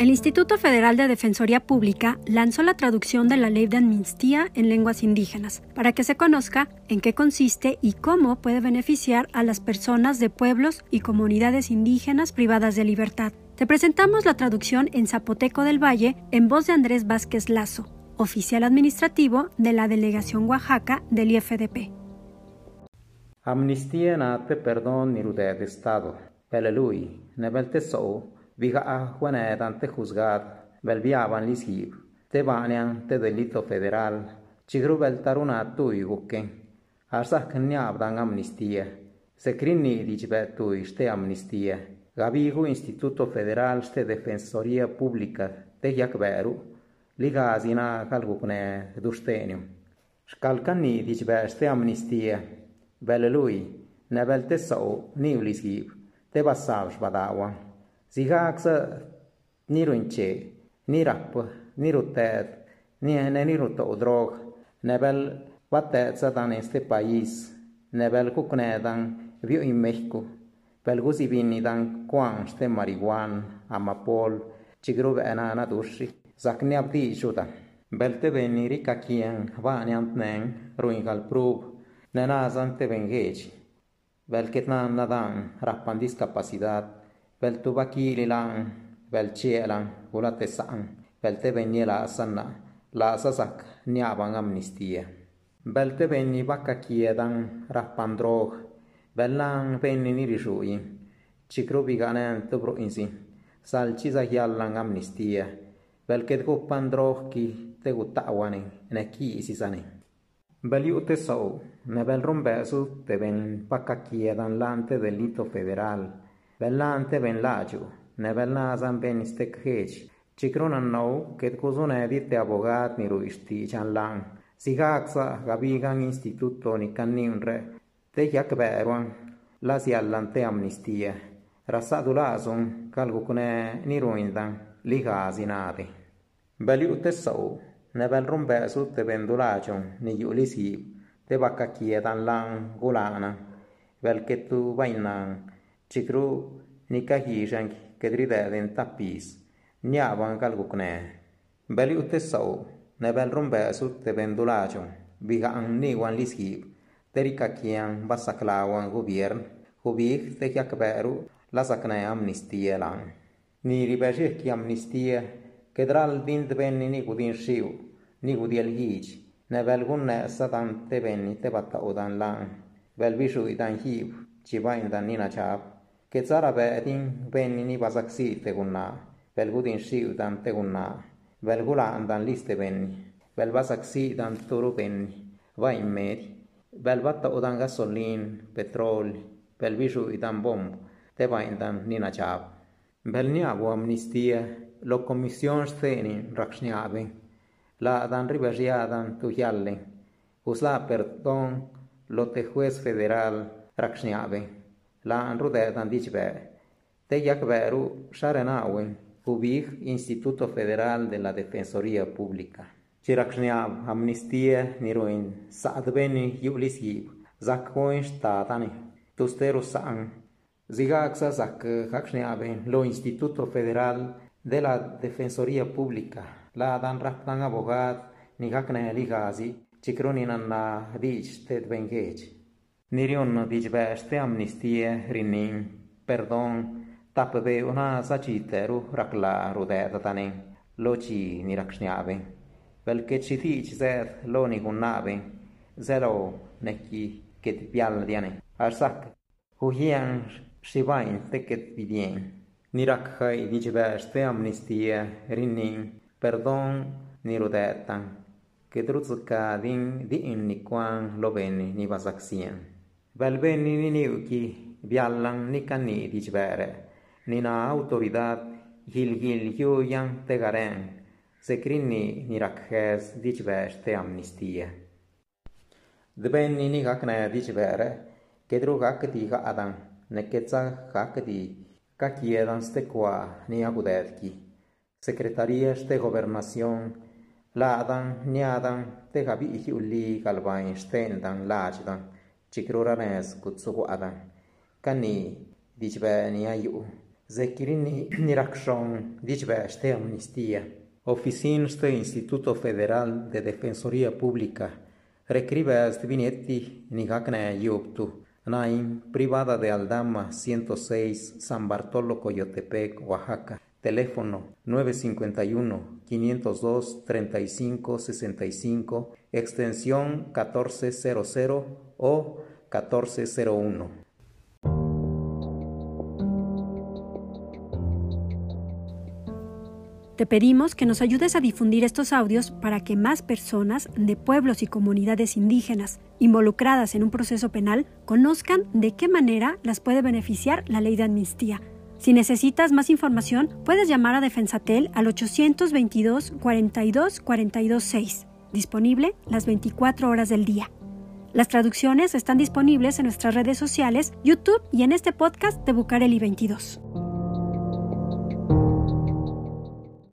El Instituto Federal de Defensoría Pública lanzó la traducción de la ley de amnistía en lenguas indígenas para que se conozca en qué consiste y cómo puede beneficiar a las personas de pueblos y comunidades indígenas privadas de libertad. Te presentamos la traducción en Zapoteco del Valle en voz de Andrés Vázquez Lazo, oficial administrativo de la Delegación Oaxaca del IFDP. Amnistía nate perdón de Estado. Pelelui, nebelte viga juanedante juzgad, belviaban lisib, te banean te delito federal, chigru chigrubel taruna tuiguque, arsah abdan amnistía, se crini dijbe tuiste amnistía, gabigu Instituto Federal de Defensoría Pública te yakberu, liga azina calgucne dustenium. Shkalkani dijbe este amnistía, belelui, nebel te sou, niulisib, te basavsh badawan. Zigaksa nirunche, nirap, nirutet, niruto drog, nebel vatet dan este país, nebel kuknedan vio in México, pelgusi vinidan quanste marihuan, amapol, chigru enana dushi, zakni abdi juda. Belte veniri kakien vaniant neng, ruingal prub, nenazan te vengeci. Velketnan nadan, rappan discapacidad, veltubakiililan velchielan gulatesa'an veltebeñela'asana la'asasak nia'ban amnistía veltebeni bakakiedan rapandroog velan penninirixu'in chikrubiganen tubru'insi salchisajiallan amnistía velkedgupandroogki teguta'wanin neki'isisanin veliu'tesa'u nebelrumbe'su teben pakakiedan lante delito federal. Vellante ben laju, ne vellasan ben istekheq, chikrunan nou ket kuzune edit de abogat ni ruishti chan lang. Sigaxa gabigan istituto ni caninre, te yak beruan, las yallante amnistia. Rassadulasun kalgukune ni ruindan, li casi nati. ligasinati. te tessau, ne bel su te pendulacion, ni yulisi, te bakkakietan lang gulana, velkettu vainan, Chikru nikahi shanki kedride den tapis nyawan kalgukne beli utte sau nebel rumbe sutte pendulachon bigaan niwan lishib terikakian basaklawan gobiern hubig tekiakberu amnistia amnistielan ni ribejeki amnistie kedral din tbenni nikudin shiu nikudiel hich nebelgun ne'satan tebenni tebatta udan lan belbishu idan hib chibain dan nina chab be etin benni ni basaksi tegunna bel gudin shiu dan tegunna bel gula andan liste benni bel basaksi dan turu benni va in meri bel batta udan gasolin petrol bel visu idan bomb te va indan nina chab. Bel ni abu amnistia lo commission steni rakshniabe la dan riberiadan tu yalle usla perdón lo te juez federal rakshniabe la rudetan dichbe te yakberu sharenawen ubig Instituto Federal de la Defensoría Pública. Chirakshniab amnistia niruin saadbeni yulisib zakkoin statani tusteru saan zigaksa zak hakshniabe lo Instituto Federal de la Defensoría Pública. La dan raptan abogad ni hakne ligazi chikronin na dich ted vengej Nirion dijbäşdi amnistiýe, riniň, perdon, tapyby una zaçitleru raklaru dädetaniň, lo che ci Belki çiti içizet lo nigunnaby, che ti ketipyal diýany. Arsak, huhien shibayn teket vidien. Nirak hay dijbäşdi amnistiýe, riniň, perdoň niru dätan. Kedrutzka din di'in nikwan lo beni ni basaksiyan. Velbeniniuki viallan nikani dichbere, nina autoridad hilgil yuyan tegaren, sekrini nirakhes dichbes te amnistia. Dbenni nigakne dichbere, kedrugak diga adan, neketza hakdi, kakiedan stekwa ni agudetki. Secretaría de Gobernación, ladan, niadan, tegabi uli galvain stendan lajdan, chikrura nes kutsuku adan kani dichbe ni ayu Zekirini Nirakshon Dichbashte Amnistía. Oficinas de Instituto Federal de Defensoría Pública. Recribas Vinetti Nigakna Yuptu. Naim, privada de Aldama 106, San Bartolo Coyotepec, Oaxaca. Teléfono 951-502-3565, extensión 1400 o 1401. Te pedimos que nos ayudes a difundir estos audios para que más personas de pueblos y comunidades indígenas involucradas en un proceso penal conozcan de qué manera las puede beneficiar la ley de amnistía. Si necesitas más información, puedes llamar a Defensatel al 822 42 42 6, disponible las 24 horas del día. Las traducciones están disponibles en nuestras redes sociales, YouTube y en este podcast de Bucareli 22.